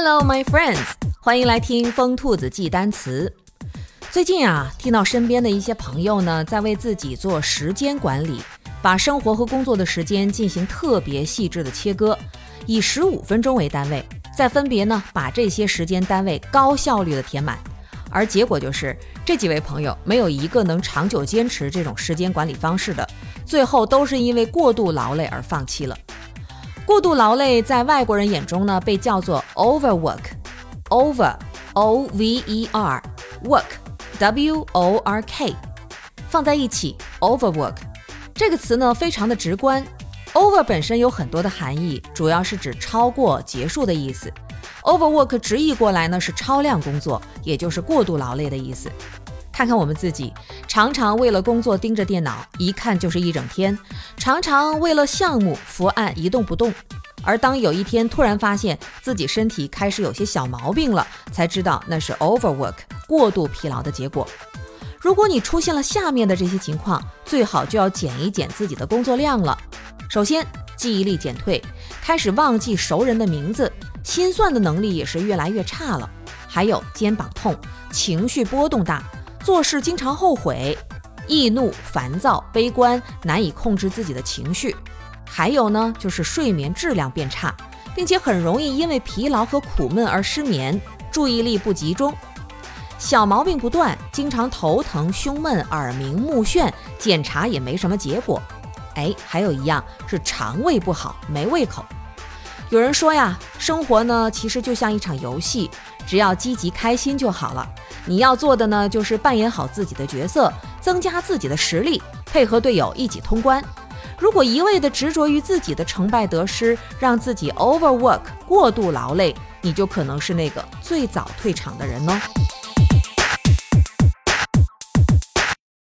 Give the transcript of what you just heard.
Hello, my friends，欢迎来听疯兔子记单词。最近啊，听到身边的一些朋友呢，在为自己做时间管理，把生活和工作的时间进行特别细致的切割，以十五分钟为单位，再分别呢把这些时间单位高效率的填满。而结果就是，这几位朋友没有一个能长久坚持这种时间管理方式的，最后都是因为过度劳累而放弃了。过度劳累在外国人眼中呢，被叫做 overwork，over，o v e r，work，w o r k，放在一起 overwork 这个词呢，非常的直观。over 本身有很多的含义，主要是指超过、结束的意思。overwork 直译过来呢是超量工作，也就是过度劳累的意思。看看我们自己，常常为了工作盯着电脑，一看就是一整天；常常为了项目伏案一动不动。而当有一天突然发现自己身体开始有些小毛病了，才知道那是 overwork 过度疲劳的结果。如果你出现了下面的这些情况，最好就要减一减自己的工作量了。首先，记忆力减退，开始忘记熟人的名字，心算的能力也是越来越差了。还有肩膀痛，情绪波动大。做事经常后悔，易怒、烦躁、悲观，难以控制自己的情绪。还有呢，就是睡眠质量变差，并且很容易因为疲劳和苦闷而失眠，注意力不集中，小毛病不断，经常头疼、胸闷、耳鸣、目眩，检查也没什么结果。哎，还有一样是肠胃不好，没胃口。有人说呀，生活呢其实就像一场游戏，只要积极开心就好了。你要做的呢，就是扮演好自己的角色，增加自己的实力，配合队友一起通关。如果一味的执着于自己的成败得失，让自己 overwork 过度劳累，你就可能是那个最早退场的人哦。